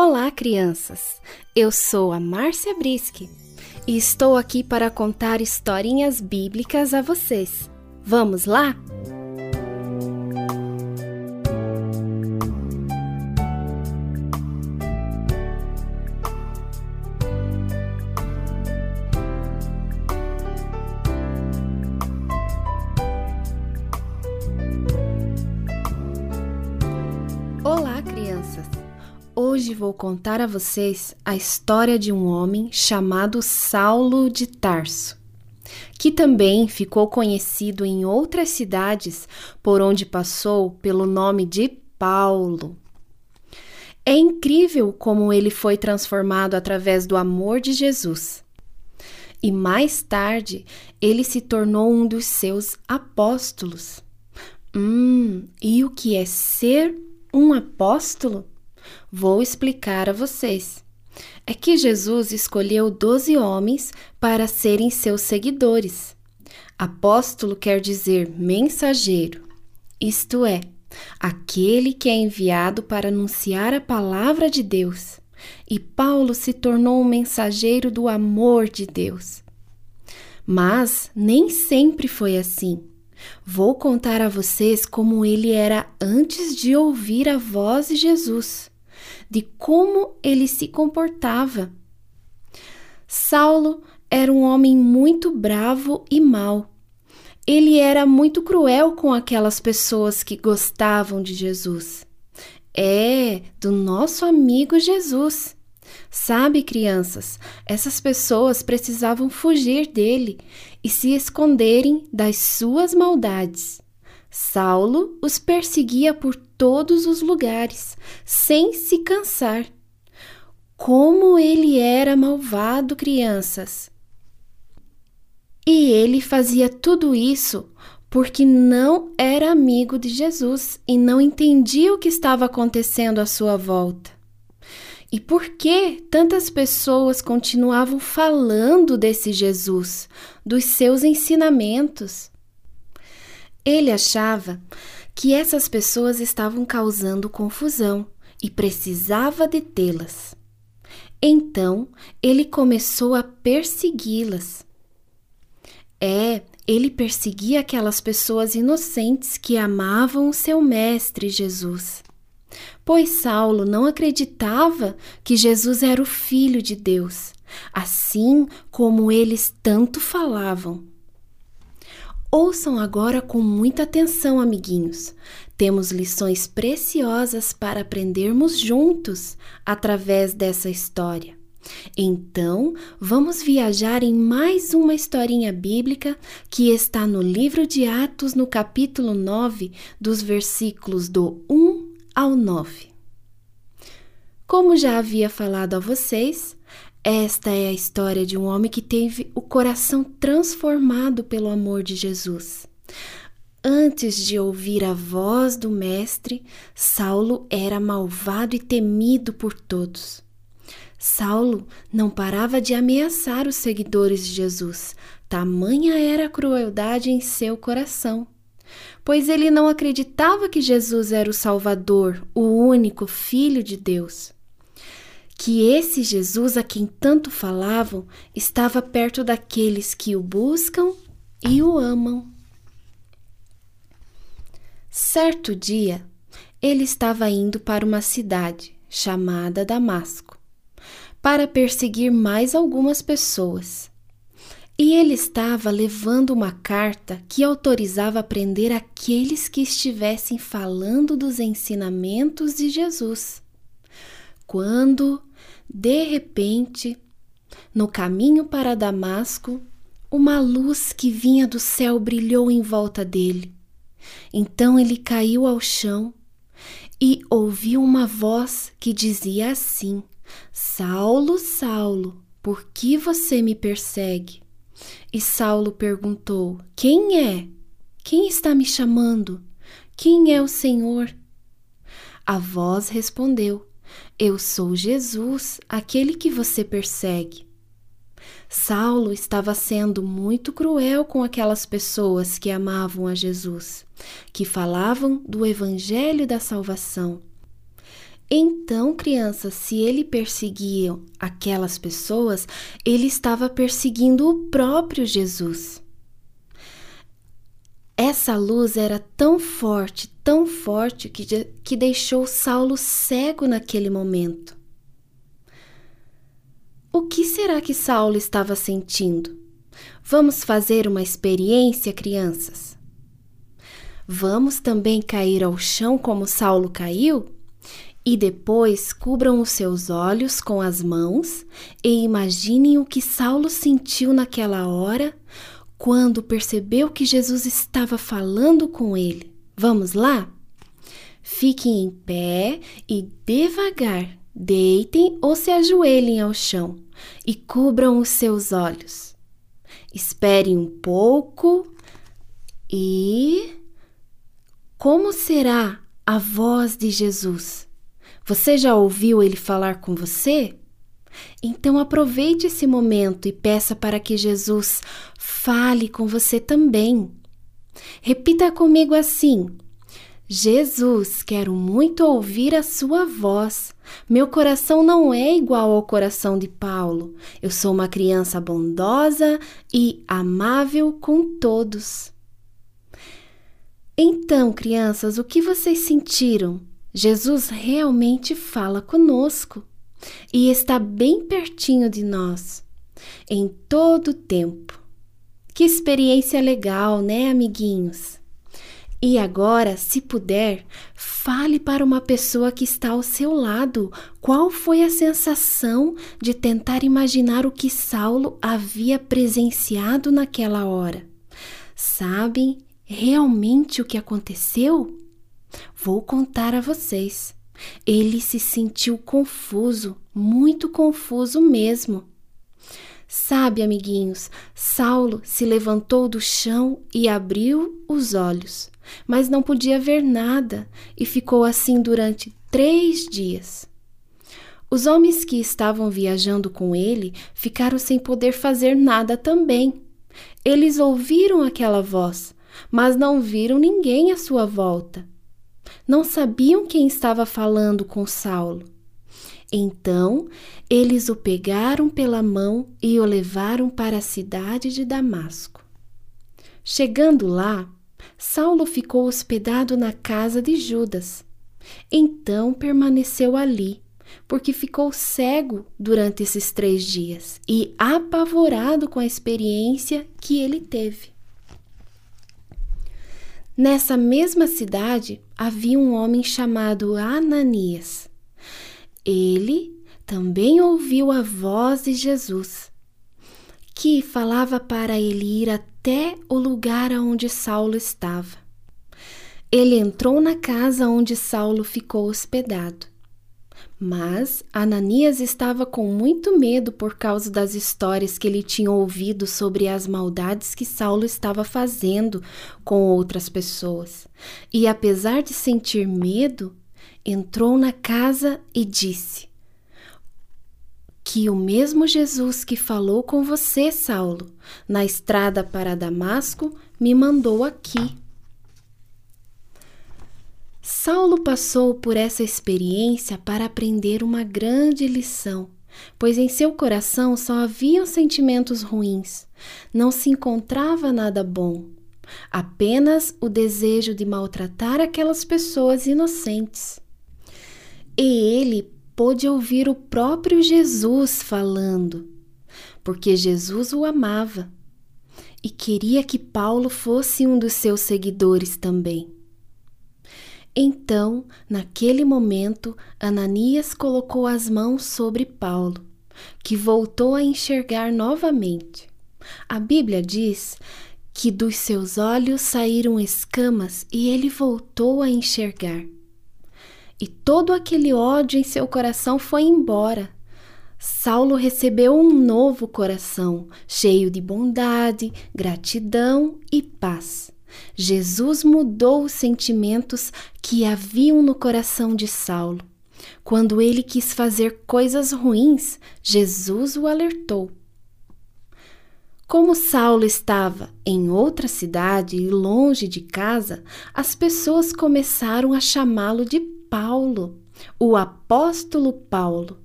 Olá, crianças! Eu sou a Márcia Brisque e estou aqui para contar historinhas bíblicas a vocês. Vamos lá? Hoje vou contar a vocês a história de um homem chamado Saulo de Tarso, que também ficou conhecido em outras cidades por onde passou pelo nome de Paulo. É incrível como ele foi transformado através do amor de Jesus. E mais tarde, ele se tornou um dos seus apóstolos. Hum, e o que é ser um apóstolo? Vou explicar a vocês. É que Jesus escolheu doze homens para serem seus seguidores. Apóstolo quer dizer mensageiro, isto é, aquele que é enviado para anunciar a palavra de Deus. E Paulo se tornou um mensageiro do amor de Deus. Mas nem sempre foi assim. Vou contar a vocês como ele era antes de ouvir a voz de Jesus, de como ele se comportava. Saulo era um homem muito bravo e mau. Ele era muito cruel com aquelas pessoas que gostavam de Jesus. É, do nosso amigo Jesus. Sabe, crianças, essas pessoas precisavam fugir dele e se esconderem das suas maldades. Saulo os perseguia por todos os lugares, sem se cansar. Como ele era malvado, crianças! E ele fazia tudo isso porque não era amigo de Jesus e não entendia o que estava acontecendo à sua volta. E por que tantas pessoas continuavam falando desse Jesus, dos seus ensinamentos? Ele achava que essas pessoas estavam causando confusão e precisava detê-las. Então ele começou a persegui-las. É, ele perseguia aquelas pessoas inocentes que amavam o seu mestre Jesus. Pois Saulo não acreditava que Jesus era o Filho de Deus, assim como eles tanto falavam. Ouçam agora com muita atenção, amiguinhos. Temos lições preciosas para aprendermos juntos através dessa história. Então, vamos viajar em mais uma historinha bíblica que está no livro de Atos, no capítulo 9, dos versículos do 1 ao 9. Como já havia falado a vocês, esta é a história de um homem que teve o coração transformado pelo amor de Jesus. Antes de ouvir a voz do Mestre, Saulo era malvado e temido por todos. Saulo não parava de ameaçar os seguidores de Jesus, tamanha era a crueldade em seu coração. Pois ele não acreditava que Jesus era o Salvador, o único Filho de Deus. Que esse Jesus a quem tanto falavam estava perto daqueles que o buscam e o amam. Certo dia, ele estava indo para uma cidade chamada Damasco para perseguir mais algumas pessoas. E ele estava levando uma carta que autorizava prender aqueles que estivessem falando dos ensinamentos de Jesus. Quando, de repente, no caminho para Damasco, uma luz que vinha do céu brilhou em volta dele. Então ele caiu ao chão e ouviu uma voz que dizia assim: Saulo, Saulo, por que você me persegue? E Saulo perguntou: Quem é? Quem está me chamando? Quem é o Senhor? A voz respondeu: Eu sou Jesus, aquele que você persegue. Saulo estava sendo muito cruel com aquelas pessoas que amavam a Jesus, que falavam do Evangelho da salvação Então, crianças, se ele perseguia aquelas pessoas, ele estava perseguindo o próprio Jesus. Essa luz era tão forte, tão forte, que, que deixou Saulo cego naquele momento. O que será que Saulo estava sentindo? Vamos fazer uma experiência, crianças. Vamos também cair ao chão como Saulo caiu? E depois cubram os seus olhos com as mãos e imaginem o que Saulo sentiu naquela hora quando percebeu que Jesus estava falando com ele. Vamos lá? Fiquem em pé e devagar deitem ou se ajoelhem ao chão e cubram os seus olhos. Esperem um pouco e. Como será a voz de Jesus? Você já ouviu ele falar com você? Então aproveite esse momento e peça para que Jesus fale com você também. Repita comigo assim: Jesus, quero muito ouvir a sua voz. Meu coração não é igual ao coração de Paulo. Eu sou uma criança bondosa e amável com todos. Então, crianças, o que vocês sentiram? Jesus realmente fala conosco e está bem pertinho de nós, em todo o tempo. Que experiência legal, né, amiguinhos? E agora, se puder, fale para uma pessoa que está ao seu lado qual foi a sensação de tentar imaginar o que Saulo havia presenciado naquela hora. Sabem realmente o que aconteceu? Vou contar a vocês. Ele se sentiu confuso, muito confuso mesmo. Sabe, amiguinhos, Saulo se levantou do chão e abriu os olhos, mas não podia ver nada e ficou assim durante três dias. Os homens que estavam viajando com ele ficaram sem poder fazer nada também. Eles ouviram aquela voz, mas não viram ninguém à sua volta não sabiam quem estava falando com Saulo. Então eles o pegaram pela mão e o levaram para a cidade de Damasco. Chegando lá, Saulo ficou hospedado na casa de Judas. Então permaneceu ali, porque ficou cego durante esses três dias e apavorado com a experiência que ele teve. Nessa mesma cidade havia um homem chamado Ananias. Ele também ouviu a voz de Jesus, que falava para ele ir até o lugar onde Saulo estava. Ele entrou na casa onde Saulo ficou hospedado. Mas Ananias estava com muito medo por causa das histórias que ele tinha ouvido sobre as maldades que Saulo estava fazendo com outras pessoas. E apesar de sentir medo, entrou na casa e disse: Que o mesmo Jesus que falou com você, Saulo, na estrada para Damasco, me mandou aqui. Saulo passou por essa experiência para aprender uma grande lição, pois em seu coração só haviam sentimentos ruins, não se encontrava nada bom, apenas o desejo de maltratar aquelas pessoas inocentes. E ele pôde ouvir o próprio Jesus falando, porque Jesus o amava e queria que Paulo fosse um dos seus seguidores também. Então, naquele momento, Ananias colocou as mãos sobre Paulo, que voltou a enxergar novamente. A Bíblia diz que dos seus olhos saíram escamas e ele voltou a enxergar. E todo aquele ódio em seu coração foi embora. Saulo recebeu um novo coração, cheio de bondade, gratidão e paz. Jesus mudou os sentimentos que haviam no coração de Saulo. Quando ele quis fazer coisas ruins, Jesus o alertou. Como Saulo estava em outra cidade e longe de casa, as pessoas começaram a chamá-lo de Paulo, o apóstolo Paulo.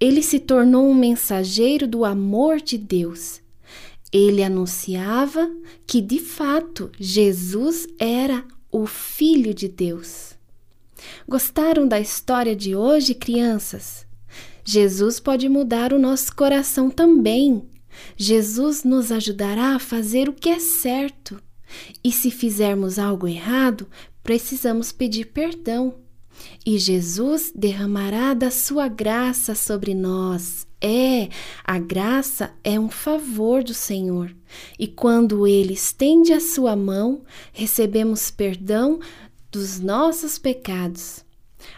Ele se tornou um mensageiro do amor de Deus. Ele anunciava que, de fato, Jesus era o Filho de Deus. Gostaram da história de hoje, crianças? Jesus pode mudar o nosso coração também. Jesus nos ajudará a fazer o que é certo. E se fizermos algo errado, precisamos pedir perdão. E Jesus derramará da sua graça sobre nós. É, a graça é um favor do Senhor. E quando ele estende a sua mão, recebemos perdão dos nossos pecados.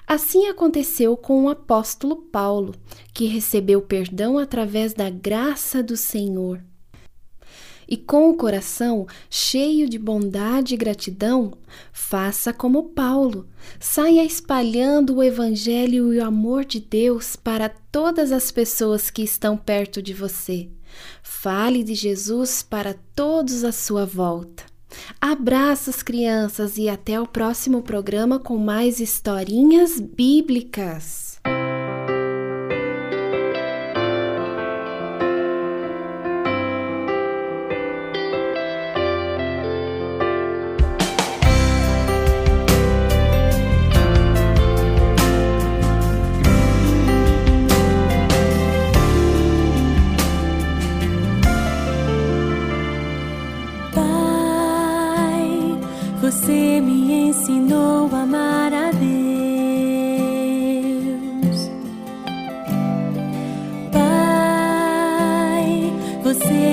Assim aconteceu com o apóstolo Paulo, que recebeu perdão através da graça do Senhor. E com o coração cheio de bondade e gratidão, faça como Paulo, saia espalhando o Evangelho e o amor de Deus para todas as pessoas que estão perto de você. Fale de Jesus para todos à sua volta. Abraços, crianças, e até o próximo programa com mais historinhas bíblicas.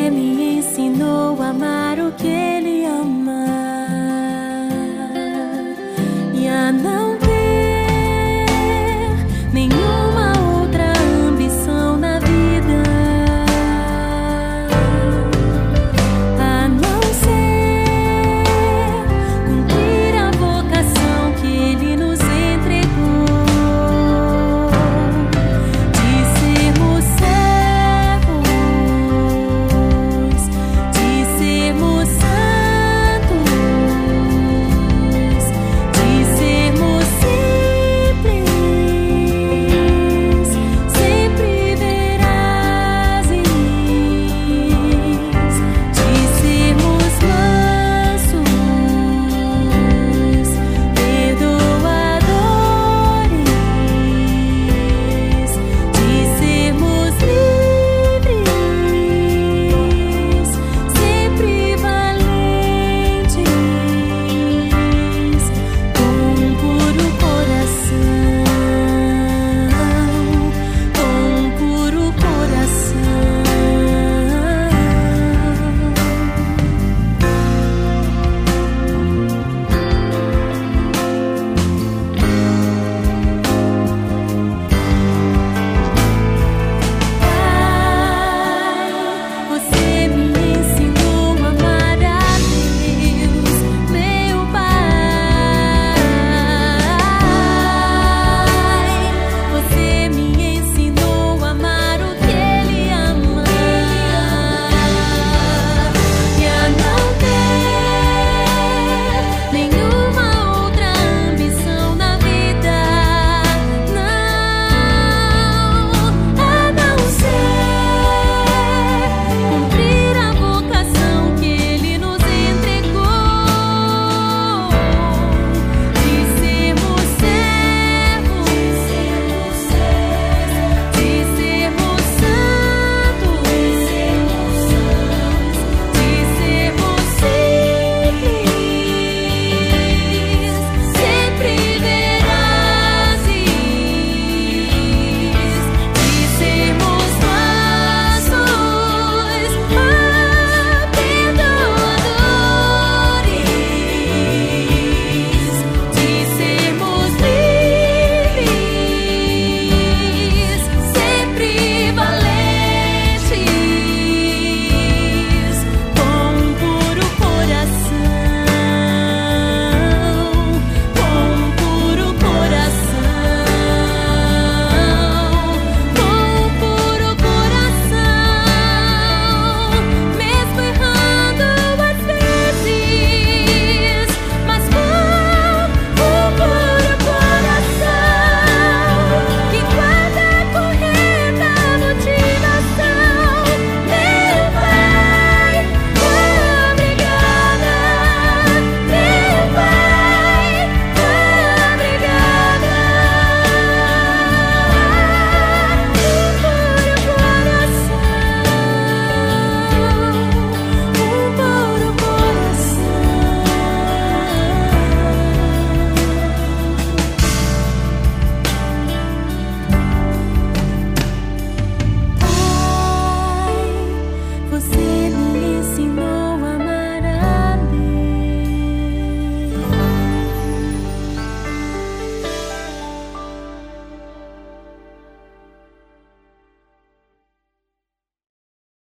Me ensinou a amar o que ele ama. E a não